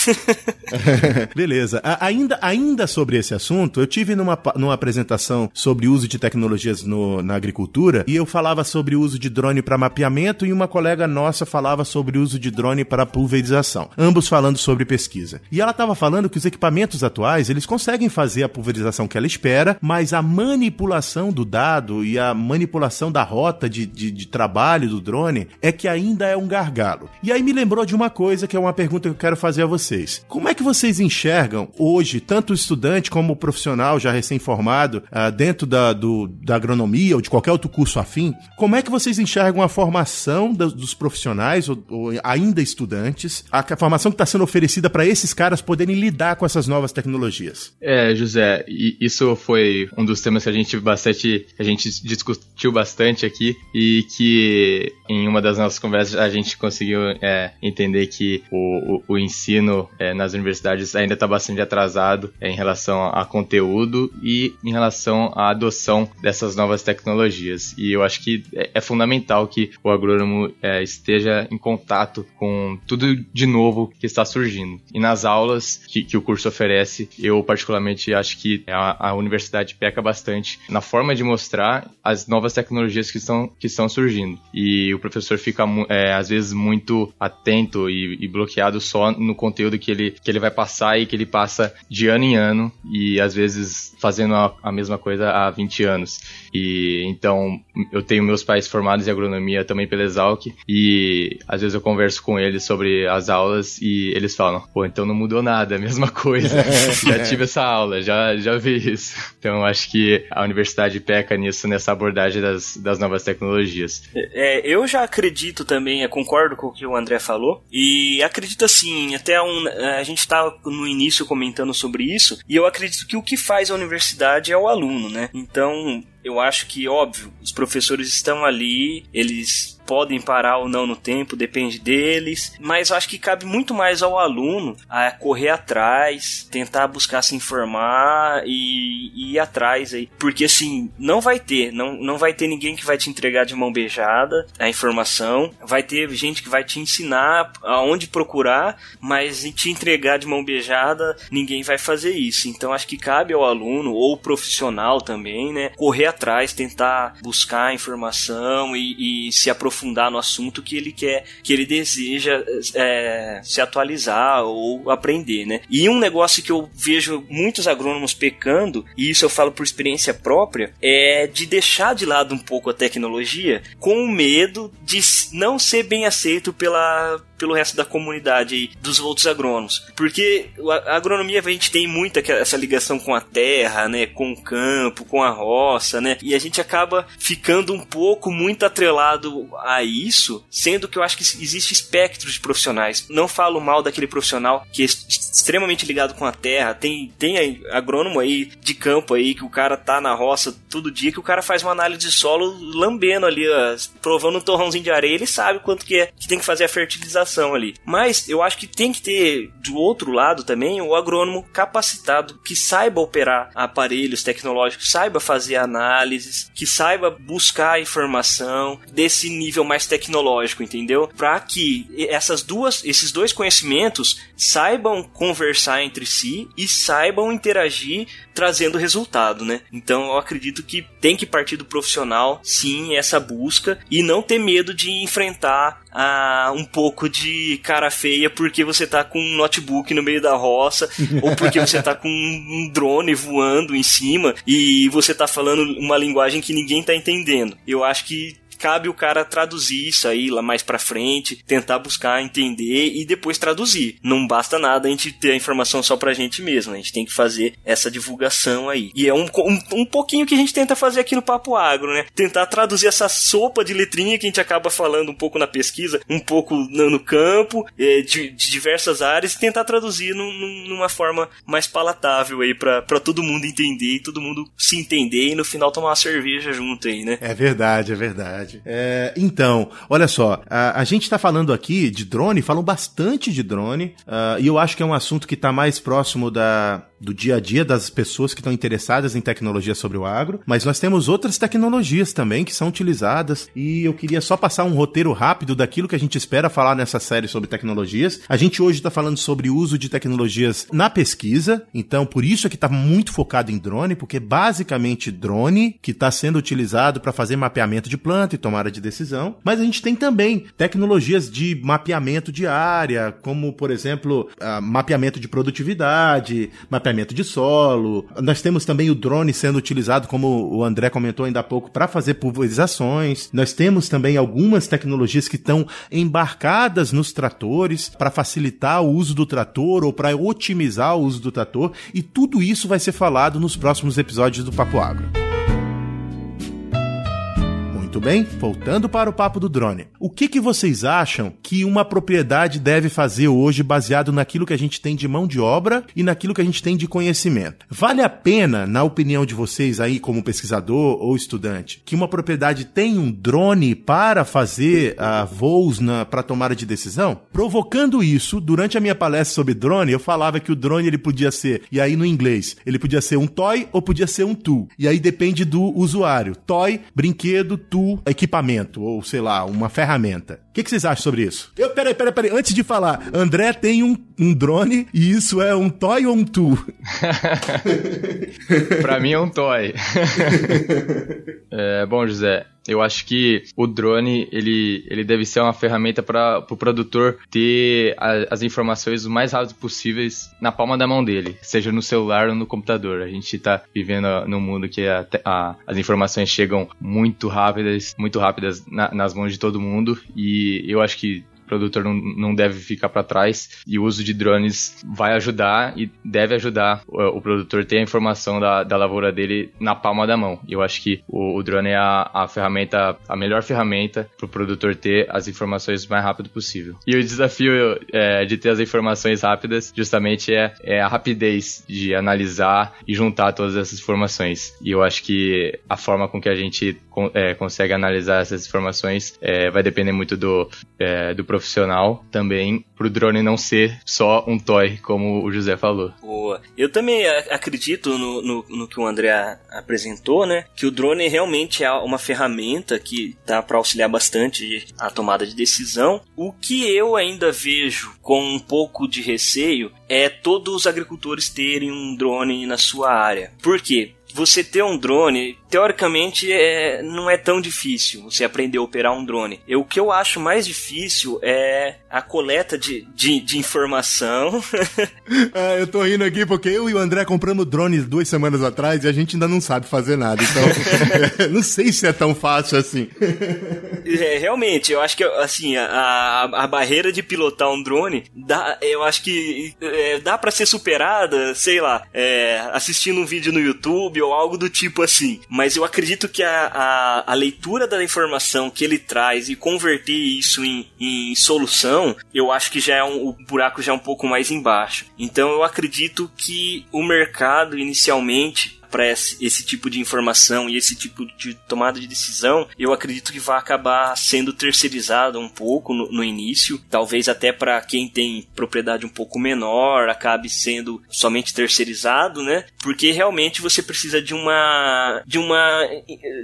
Beleza. A, ainda, ainda sobre esse assunto, eu tive numa, numa apresentação sobre uso de tecnologias no, na agricultura e eu falava sobre o uso de drone para mapeamento e uma colega nossa falava sobre o uso de drone para pulverização. Ambos falando sobre pesquisa. E ela estava falando que os equipamentos atuais, eles conseguem fazer a pulverização que ela espera, mas a manipulação do dado e a manipulação da rota de, de, de trabalho do drone é que ainda é um gargalo. E aí me lembrou de uma coisa que é uma pergunta que eu quero fazer a vocês. Como é que vocês enxergam hoje, tanto o estudante como o profissional já recém-formado, uh, dentro da, do, da agronomia ou de qualquer outro curso afim, como é que vocês enxergam a formação dos, dos profissionais ou, ou, ainda estudantes, a, a formação que está sendo oferecida para esses caras poderem lidar com essas novas tecnologias? É, José, isso foi um dos temas que a gente bastante, a gente discutiu bastante aqui e que em uma das nossas conversas a gente conseguiu é, entender que o, o, o ensino é, nas universidades ainda está bastante atrasado é, em relação a conteúdo e em relação à adoção dessas novas tecnologias. E eu acho que é, é fundamental que o agrônomo é, esteja em contato com tudo de novo que está surgindo. E nas aulas que, que o curso oferece, eu particularmente acho que a, a universidade peca bastante na forma de mostrar as novas tecnologias que estão, que estão surgindo. E o professor fica, é, às vezes, muito atento e, e, bloqueado só no conteúdo que ele, que ele vai passar e que ele passa de ano em ano e, às vezes, fazendo a, a mesma coisa há 20 anos. E então eu tenho meus pais formados em agronomia também pela Exalc e às vezes eu converso com eles sobre as aulas e eles falam: "Pô, então não mudou nada, é a mesma coisa. já tive essa aula, já já vi isso". Então acho que a universidade peca nisso nessa abordagem das, das novas tecnologias. É, eu já acredito também, eu concordo com o que o André falou e acredito assim, até um, a gente estava no início comentando sobre isso e eu acredito que o que faz a universidade é o aluno, né? Então, eu acho que, óbvio, os professores estão ali, eles podem parar ou não no tempo, depende deles, mas eu acho que cabe muito mais ao aluno a correr atrás, tentar buscar se informar e, e ir atrás aí, porque assim, não vai ter, não, não vai ter ninguém que vai te entregar de mão beijada a informação, vai ter gente que vai te ensinar aonde procurar, mas te entregar de mão beijada, ninguém vai fazer isso. Então acho que cabe ao aluno ou profissional também, né, correr atrás, tentar buscar informação e, e se aprofundar aprofundar no assunto que ele quer, que ele deseja é, se atualizar ou aprender, né? E um negócio que eu vejo muitos agrônomos pecando, e isso eu falo por experiência própria, é de deixar de lado um pouco a tecnologia com medo de não ser bem aceito pela pelo resto da comunidade aí, dos outros agrônomos. Porque a agronomia a gente tem muita essa ligação com a terra, né, com o campo, com a roça, né? E a gente acaba ficando um pouco muito atrelado a isso, sendo que eu acho que existe espectros de profissionais. Não falo mal daquele profissional que é extremamente ligado com a terra. Tem tem agrônomo aí de campo aí que o cara tá na roça todo dia que o cara faz uma análise de solo lambendo ali, ó, provando um torrãozinho de areia, ele sabe quanto que é que tem que fazer a fertilização ali. Mas eu acho que tem que ter do outro lado também o agrônomo capacitado que saiba operar aparelhos tecnológicos, saiba fazer análises, que saiba buscar informação desse nível mais tecnológico, entendeu? Para que essas duas, esses dois conhecimentos saibam conversar entre si e saibam interagir trazendo resultado, né? Então eu acredito que tem que partir do profissional, sim, essa busca e não ter medo de enfrentar ah, um pouco de cara feia porque você tá com um notebook no meio da roça ou porque você tá com um drone voando em cima e você tá falando uma linguagem que ninguém tá entendendo. Eu acho que cabe o cara traduzir isso aí lá mais pra frente, tentar buscar entender e depois traduzir. Não basta nada a gente ter a informação só pra gente mesmo, a gente tem que fazer essa divulgação aí. E é um, um, um pouquinho que a gente tenta fazer aqui no Papo Agro, né? Tentar traduzir essa sopa de letrinha que a gente acaba falando um pouco na pesquisa, um pouco no, campo, é, de, de, diversas áreas, e tentar traduzir num, numa forma mais palatável aí pra todo mundo entender e todo mundo se entender e no final tomar uma cerveja junto aí, né? É verdade, é verdade verdade. É, então, olha só, a, a gente está falando aqui de drone, falam bastante de drone, uh, e eu acho que é um assunto que está mais próximo da, do dia a dia das pessoas que estão interessadas em tecnologia sobre o agro, mas nós temos outras tecnologias também que são utilizadas e eu queria só passar um roteiro rápido daquilo que a gente espera falar nessa série sobre tecnologias. A gente hoje está falando sobre o uso de tecnologias na pesquisa, então por isso é que está muito focado em drone, porque basicamente drone que está sendo utilizado para fazer mapeamento de planta e tomada de decisão, mas a gente tem também tecnologias de mapeamento de área, como por exemplo, mapeamento de produtividade, mapeamento de solo. Nós temos também o drone sendo utilizado, como o André comentou ainda há pouco, para fazer pulverizações. Nós temos também algumas tecnologias que estão embarcadas nos tratores para facilitar o uso do trator ou para otimizar o uso do trator, e tudo isso vai ser falado nos próximos episódios do Papo Agro. Muito bem, voltando para o papo do drone. O que, que vocês acham que uma propriedade deve fazer hoje baseado naquilo que a gente tem de mão de obra e naquilo que a gente tem de conhecimento? Vale a pena, na opinião de vocês aí como pesquisador ou estudante, que uma propriedade tenha um drone para fazer uh, voos para tomada de decisão? Provocando isso, durante a minha palestra sobre drone, eu falava que o drone ele podia ser, e aí no inglês, ele podia ser um toy ou podia ser um tool. E aí depende do usuário. Toy, brinquedo, tool equipamento, ou sei lá, uma ferramenta. O que, que, vocês acham sobre isso? Eu, peraí, peraí, peraí. Antes de falar, André tem um, um drone e isso é um toy ou um tu? pra mim é um toy. é, bom, José, eu acho que o drone ele, ele deve ser uma ferramenta para o pro produtor ter a, as informações o mais rápido possíveis na palma da mão dele, seja no celular ou no computador. A gente está vivendo num mundo que a, a, as informações chegam muito rápidas, muito rápidas na, nas mãos de todo mundo e eu acho que produtor não, não deve ficar para trás e o uso de drones vai ajudar e deve ajudar o, o produtor ter a informação da, da lavoura dele na palma da mão. Eu acho que o, o drone é a, a, ferramenta, a melhor ferramenta para o produtor ter as informações o mais rápido possível. E o desafio é, de ter as informações rápidas justamente é, é a rapidez de analisar e juntar todas essas informações. E eu acho que a forma com que a gente é, consegue analisar essas informações é, vai depender muito do, é, do também, para o drone não ser só um toy, como o José falou. Boa. Eu também acredito no, no, no que o André apresentou, né? Que o drone realmente é uma ferramenta que dá para auxiliar bastante a tomada de decisão. O que eu ainda vejo com um pouco de receio é todos os agricultores terem um drone na sua área. Por quê? Você ter um drone, teoricamente, é, não é tão difícil você aprender a operar um drone. O que eu acho mais difícil é a coleta de, de, de informação. é, eu tô rindo aqui porque eu e o André compramos drones duas semanas atrás e a gente ainda não sabe fazer nada. Então, não sei se é tão fácil assim. é, realmente, eu acho que assim, a, a barreira de pilotar um drone, dá, eu acho que é, dá para ser superada, sei lá, é, assistindo um vídeo no YouTube ou algo do tipo assim. Mas eu acredito que a, a, a leitura da informação que ele traz e converter isso em, em solução, eu acho que já é um, o buraco já é um pouco mais embaixo. Então eu acredito que o mercado inicialmente para esse, esse, tipo de informação e esse tipo de tomada de decisão, eu acredito que vai acabar sendo terceirizado um pouco no, no início, talvez até para quem tem propriedade um pouco menor, acabe sendo somente terceirizado, né? Porque realmente você precisa de uma de uma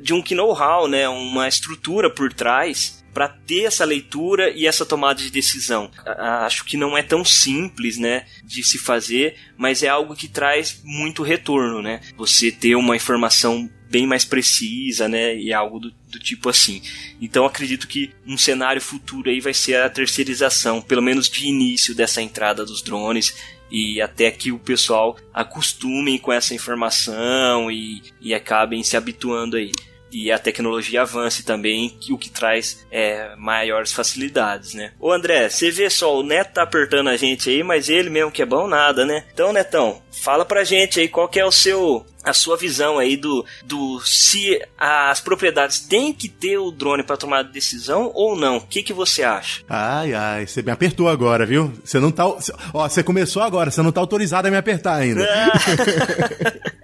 de um know-how, né? Uma estrutura por trás para ter essa leitura e essa tomada de decisão. Acho que não é tão simples, né, de se fazer, mas é algo que traz muito retorno, né? Você ter uma informação bem mais precisa, né? E algo do, do, tipo assim. Então acredito que um cenário futuro aí vai ser a terceirização, pelo menos de início dessa entrada dos drones e até que o pessoal acostumem com essa informação e, e acabem se habituando aí e a tecnologia avance também, o que traz é, maiores facilidades, né? Ô André, você vê só, o Neto tá apertando a gente aí, mas ele mesmo que é bom nada, né? Então, Netão, fala pra gente aí qual que é o seu a sua visão aí do, do se as propriedades têm que ter o drone para tomar decisão ou não. O que, que você acha? Ai, ai, você me apertou agora, viu? Você não tá. Ó, você começou agora, você não tá autorizado a me apertar ainda. É,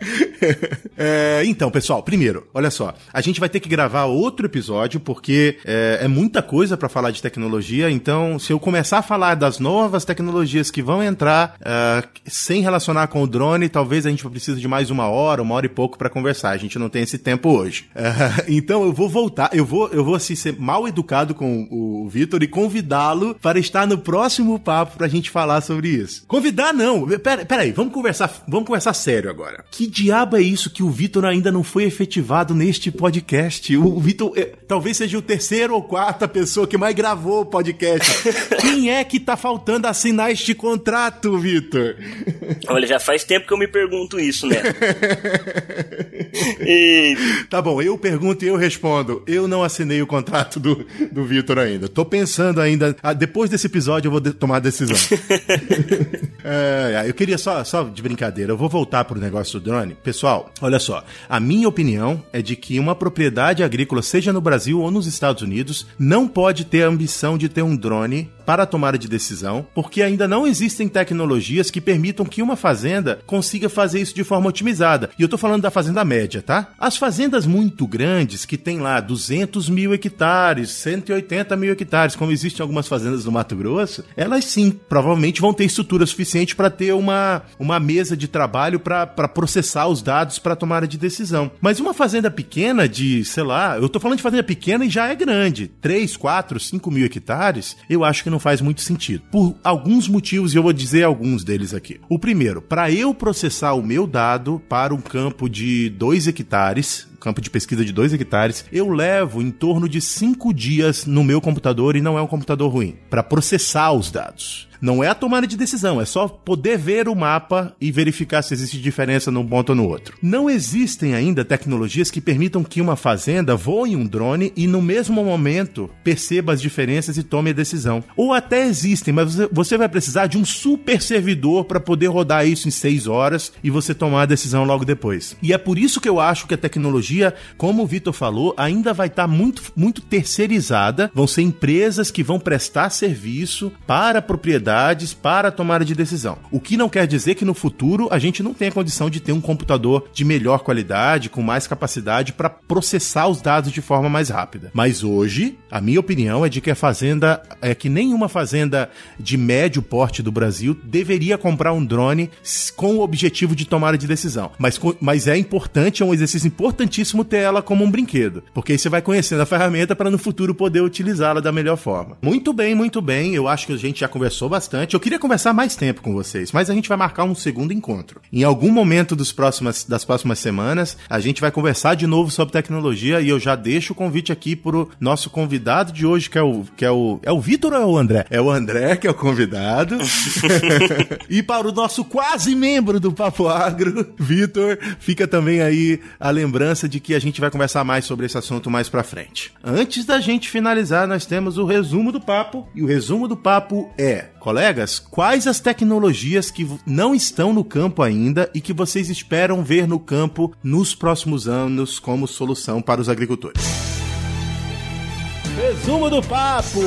É, então, pessoal, primeiro, olha só, a gente vai ter que gravar outro episódio porque é, é muita coisa para falar de tecnologia. Então, se eu começar a falar das novas tecnologias que vão entrar uh, sem relacionar com o drone, talvez a gente precise de mais uma hora, uma hora e pouco para conversar. A gente não tem esse tempo hoje. Uh, então, eu vou voltar, eu vou, eu vou assim, ser mal educado com o Vitor e convidá-lo para estar no próximo papo pra gente falar sobre isso. Convidar não. Pera, pera aí, vamos conversar, vamos conversar sério agora. Que diabo é isso que o Vitor ainda não foi efetivado neste podcast? O Vitor é, talvez seja o terceiro ou quarta pessoa que mais gravou o podcast. Quem é que tá faltando assinar este contrato, Vitor? Olha, já faz tempo que eu me pergunto isso, né? e... Tá bom, eu pergunto e eu respondo. Eu não assinei o contrato do, do Vitor ainda. Tô pensando ainda. Ah, depois desse episódio eu vou de tomar a decisão. é, eu queria só, só de brincadeira, eu vou voltar pro negócio do drone. Pessoal, olha só. A minha opinião é de que uma propriedade agrícola, seja no Brasil ou nos Estados Unidos, não pode ter a ambição de ter um drone para a tomada de decisão, porque ainda não existem tecnologias que permitam que uma fazenda consiga fazer isso de forma otimizada. E eu tô falando da fazenda média, tá? As fazendas muito grandes, que tem lá 200 mil hectares, 180 mil hectares, como existem algumas fazendas no Mato Grosso, elas sim, provavelmente vão ter estrutura suficiente para ter uma, uma mesa de trabalho para processar os dados para tomada de decisão. Mas uma fazenda pequena de, sei lá, eu tô falando de fazenda pequena e já é grande, 3, 4, 5 mil hectares, eu acho que não faz muito sentido. Por alguns motivos, e eu vou dizer alguns deles aqui. O primeiro, para eu processar o meu dado para um campo de 2 hectares, campo de pesquisa de 2 hectares, eu levo em torno de 5 dias no meu computador e não é um computador ruim, para processar os dados. Não é a tomada de decisão, é só poder ver o mapa e verificar se existe diferença num ponto ou no outro. Não existem ainda tecnologias que permitam que uma fazenda voe um drone e no mesmo momento perceba as diferenças e tome a decisão. Ou até existem, mas você vai precisar de um super servidor para poder rodar isso em 6 horas e você tomar a decisão logo depois. E é por isso que eu acho que a tecnologia, como o Vitor falou, ainda vai estar tá muito, muito terceirizada. Vão ser empresas que vão prestar serviço para a propriedade para tomada de decisão. O que não quer dizer que no futuro a gente não tenha condição de ter um computador de melhor qualidade, com mais capacidade para processar os dados de forma mais rápida. Mas hoje, a minha opinião é de que a fazenda, é que nenhuma fazenda de médio porte do Brasil deveria comprar um drone com o objetivo de tomada de decisão. Mas, mas é importante, é um exercício importantíssimo ter ela como um brinquedo, porque aí você vai conhecendo a ferramenta para no futuro poder utilizá-la da melhor forma. Muito bem, muito bem. Eu acho que a gente já conversou bastante. Eu queria conversar mais tempo com vocês, mas a gente vai marcar um segundo encontro. Em algum momento dos próximas, das próximas semanas, a gente vai conversar de novo sobre tecnologia e eu já deixo o convite aqui pro nosso convidado de hoje, que é o que é o é o Vitor ou é o André? É o André que é o convidado. e para o nosso quase membro do Papo Agro, Vitor, fica também aí a lembrança de que a gente vai conversar mais sobre esse assunto mais para frente. Antes da gente finalizar, nós temos o resumo do papo e o resumo do papo é Colegas, quais as tecnologias que não estão no campo ainda e que vocês esperam ver no campo nos próximos anos como solução para os agricultores? Resumo do papo!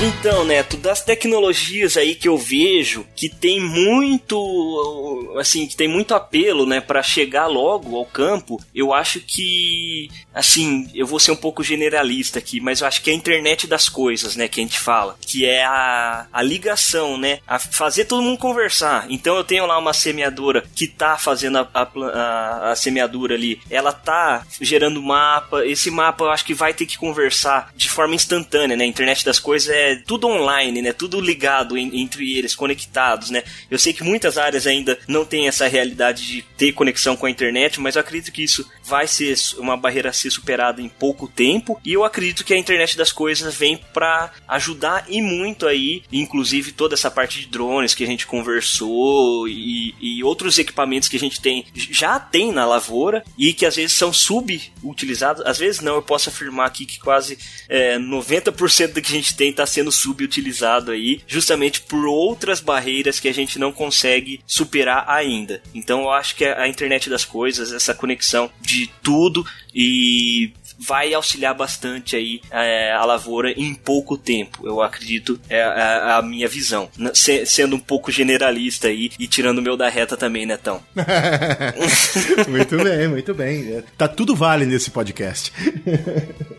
Então, Neto, das tecnologias aí que eu vejo que tem muito, assim, que tem muito apelo, né, para chegar logo ao campo, eu acho que, assim, eu vou ser um pouco generalista aqui, mas eu acho que é a internet das coisas, né, que a gente fala, que é a, a ligação, né, a fazer todo mundo conversar. Então eu tenho lá uma semeadora que tá fazendo a, a, a semeadura ali, ela tá gerando mapa, esse mapa eu acho que vai ter que conversar de forma instantânea, né, a internet das coisas é tudo online, né? Tudo ligado em, entre eles, conectados, né? Eu sei que muitas áreas ainda não têm essa realidade de ter conexão com a internet, mas eu acredito que isso vai ser uma barreira a ser superada em pouco tempo. E eu acredito que a internet das coisas vem para ajudar e muito aí, inclusive toda essa parte de drones que a gente conversou e, e outros equipamentos que a gente tem já tem na lavoura e que às vezes são subutilizados. Às vezes não, eu posso afirmar aqui que quase é, 90% do que a gente tem está subutilizado aí, justamente por outras barreiras que a gente não consegue superar ainda. Então eu acho que a internet das coisas, essa conexão de tudo e vai auxiliar bastante aí é, a lavoura em pouco tempo. Eu acredito, é, a, a minha visão. Se, sendo um pouco generalista aí e tirando o meu da reta também, Netão. muito bem, muito bem. Tá tudo vale nesse podcast.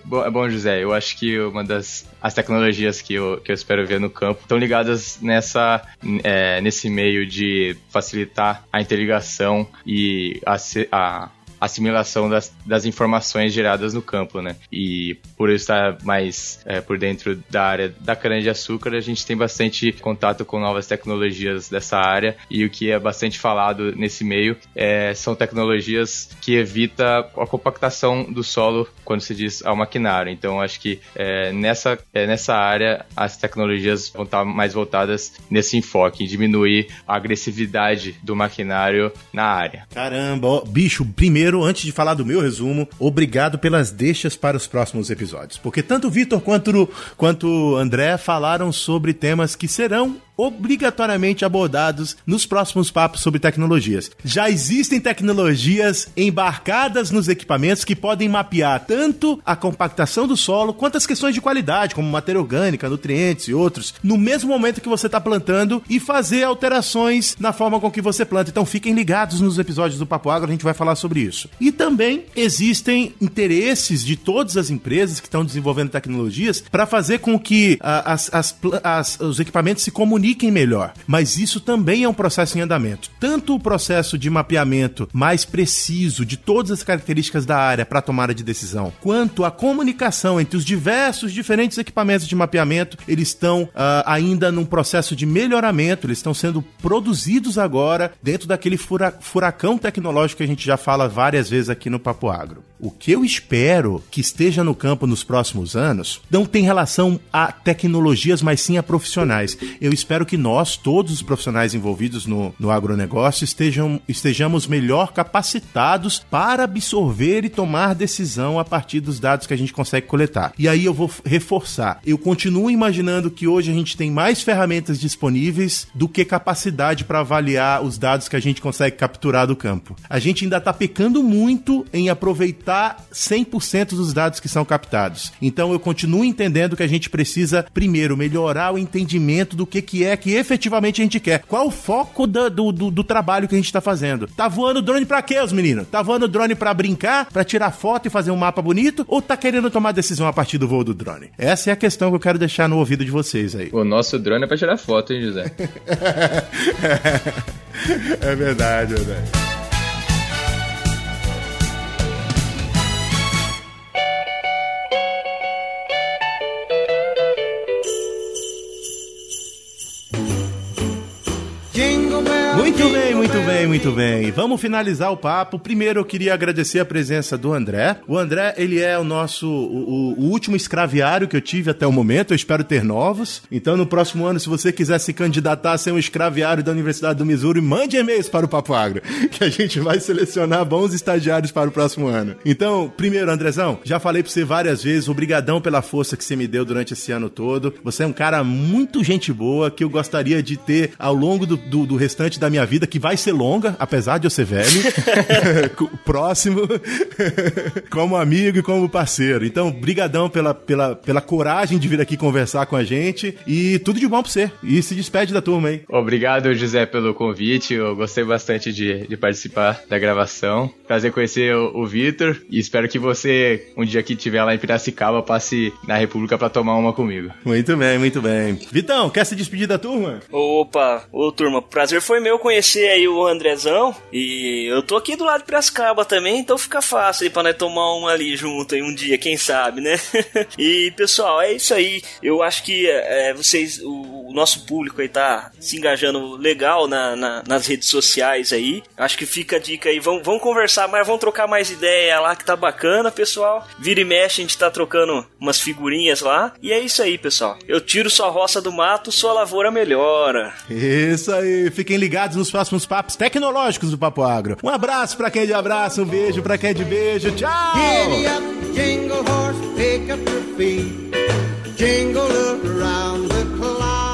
bom, é bom, José, eu acho que uma das as tecnologias que eu, que eu espero ver no campo estão ligadas nessa, é, nesse meio de facilitar a interligação e a, a assimilação das, das informações geradas no campo, né? E por eu estar mais é, por dentro da área da cana-de-açúcar, a gente tem bastante contato com novas tecnologias dessa área e o que é bastante falado nesse meio é, são tecnologias que evita a compactação do solo quando se diz ao maquinário. Então, acho que é, nessa, é, nessa área as tecnologias vão estar mais voltadas nesse enfoque, em diminuir a agressividade do maquinário na área. Caramba, ó, bicho, primeiro Primeiro, antes de falar do meu resumo, obrigado pelas deixas para os próximos episódios. Porque tanto o Vitor quanto, quanto o André falaram sobre temas que serão obrigatoriamente abordados nos próximos papos sobre tecnologias. Já existem tecnologias embarcadas nos equipamentos que podem mapear tanto a compactação do solo quanto as questões de qualidade, como matéria orgânica, nutrientes e outros, no mesmo momento que você está plantando e fazer alterações na forma com que você planta. Então fiquem ligados nos episódios do Papo Agro, a gente vai falar sobre isso. E também existem interesses de todas as empresas que estão desenvolvendo tecnologias para fazer com que a, as, as, as, os equipamentos se comuniquem comuniquem melhor. Mas isso também é um processo em andamento. Tanto o processo de mapeamento mais preciso de todas as características da área para tomada de decisão, quanto a comunicação entre os diversos diferentes equipamentos de mapeamento, eles estão uh, ainda num processo de melhoramento, eles estão sendo produzidos agora dentro daquele fura furacão tecnológico que a gente já fala várias vezes aqui no Papo Agro. O que eu espero que esteja no campo nos próximos anos não tem relação a tecnologias, mas sim a profissionais. Eu espero que nós, todos os profissionais envolvidos no, no agronegócio, estejam, estejamos melhor capacitados para absorver e tomar decisão a partir dos dados que a gente consegue coletar. E aí eu vou reforçar. Eu continuo imaginando que hoje a gente tem mais ferramentas disponíveis do que capacidade para avaliar os dados que a gente consegue capturar do campo. A gente ainda está pecando muito em aproveitar captar 100% dos dados que são captados. Então eu continuo entendendo que a gente precisa, primeiro, melhorar o entendimento do que, que é que efetivamente a gente quer. Qual o foco do, do, do, do trabalho que a gente está fazendo? Tá voando drone para quê, os meninos? Tá voando drone para brincar, para tirar foto e fazer um mapa bonito? Ou tá querendo tomar decisão a partir do voo do drone? Essa é a questão que eu quero deixar no ouvido de vocês aí. O nosso drone é para tirar foto, hein, José? é verdade, é verdade. Muito bem, muito bem, muito bem. Vamos finalizar o papo. Primeiro eu queria agradecer a presença do André. O André, ele é o nosso o, o, último escraviário que eu tive até o momento. Eu espero ter novos. Então no próximo ano, se você quiser se candidatar a ser um escraviário da Universidade do Missouri, mande e-mails para o Papo Agro, que a gente vai selecionar bons estagiários para o próximo ano. Então, primeiro, Andrezão, já falei para você várias vezes, obrigadão pela força que você me deu durante esse ano todo. Você é um cara muito gente boa que eu gostaria de ter ao longo do, do, do restante da minha vida, que vai ser longa, apesar de eu ser velho, próximo, como amigo e como parceiro. Então, brigadão pela, pela, pela coragem de vir aqui conversar com a gente e tudo de bom pra você. E se despede da turma aí. Obrigado, José, pelo convite. Eu gostei bastante de, de participar da gravação. Prazer conhecer o, o Vitor e espero que você, um dia que estiver lá em Piracicaba, passe na República para tomar uma comigo. Muito bem, muito bem. Vitão, quer se despedir da turma? Opa, ô turma, prazer foi meu conhecer aí o Andrezão. E eu tô aqui do lado de Piracicaba também, então fica fácil aí pra nós tomar um ali junto aí um dia, quem sabe, né? e pessoal, é isso aí. Eu acho que é, vocês, o, o, nosso público aí tá se engajando legal na, na, nas redes sociais aí. Acho que fica a dica aí. Vamos conversar mais, vamos trocar mais ideia lá que tá bacana, pessoal. Vira e mexe, a gente tá trocando umas figurinhas lá. E é isso aí, pessoal. Eu tiro sua roça do mato, sua lavoura melhora. Isso aí, fiquem ligados nos próximos papos tecnológicos do Papo Agro. Um abraço para quem é de abraço, um beijo para quem é de beijo. Tchau! jingle horse, pick up your feet. Jingle around the clock.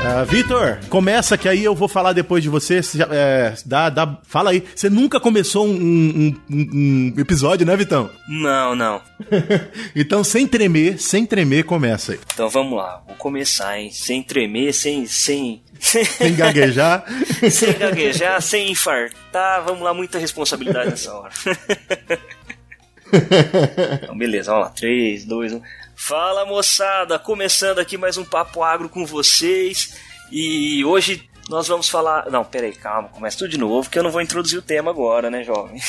Uh, Vitor, começa que aí eu vou falar depois de você. É, dá, dá, fala aí. Você nunca começou um, um, um, um episódio, né, Vitão? Não, não. então, sem tremer, sem tremer, começa aí. Então vamos lá, vou começar, hein? Sem tremer, sem. sem... sem gaguejar. sem gaguejar, sem infartar. Vamos lá, muita responsabilidade nessa hora. então, beleza, vamos lá. 3, 2, 1. Fala moçada, começando aqui mais um Papo Agro com vocês. E hoje nós vamos falar. Não, peraí, calma, começa tudo de novo, que eu não vou introduzir o tema agora, né, jovem?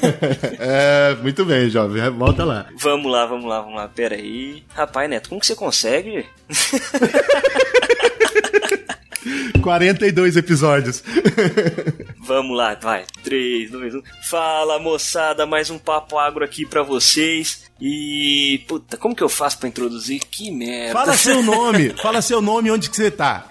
é, muito bem, jovem, volta lá. Vamos lá, vamos lá, vamos lá, peraí. Rapaz, Neto, como que você consegue? 42 episódios. Vamos lá, vai. 3, 2, 1. Fala moçada, mais um papo agro aqui pra vocês. E. Puta, como que eu faço pra introduzir? Que merda. Fala seu nome, fala seu nome onde que você tá.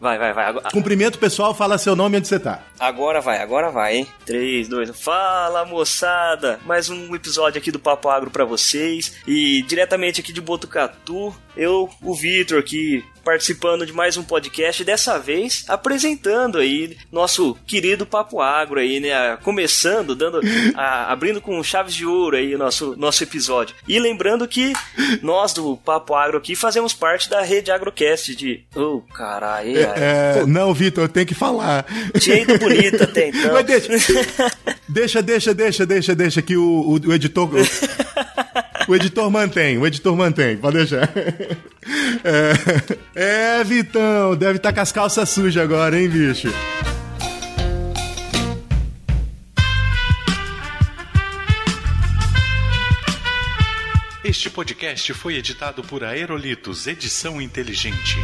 Vai, vai, vai. Agora... Cumprimento pessoal, fala seu nome onde você tá. Agora vai, agora vai, hein? 3, 2, 1. Fala moçada, mais um episódio aqui do Papo Agro pra vocês. E diretamente aqui de Botucatu, eu, o Vitor aqui, participando de mais um podcast, dessa vez apresentando aí nosso querido Papo Agro aí, né? Começando, dando, a, abrindo com chaves de ouro aí o nosso, nosso episódio. E lembrando que nós do Papo Agro aqui fazemos parte da rede Agrocast de... Oh, caralho. É, é, não, Vitor, eu tenho que falar. Tinha ido bonito até então. Mas deixa, deixa, deixa, deixa, deixa, deixa que o, o, o editor... O editor mantém, o editor mantém, pode deixar. É, é Vitão, deve estar tá com as calças sujas agora, hein, bicho? Este podcast foi editado por Aerolitos Edição Inteligente.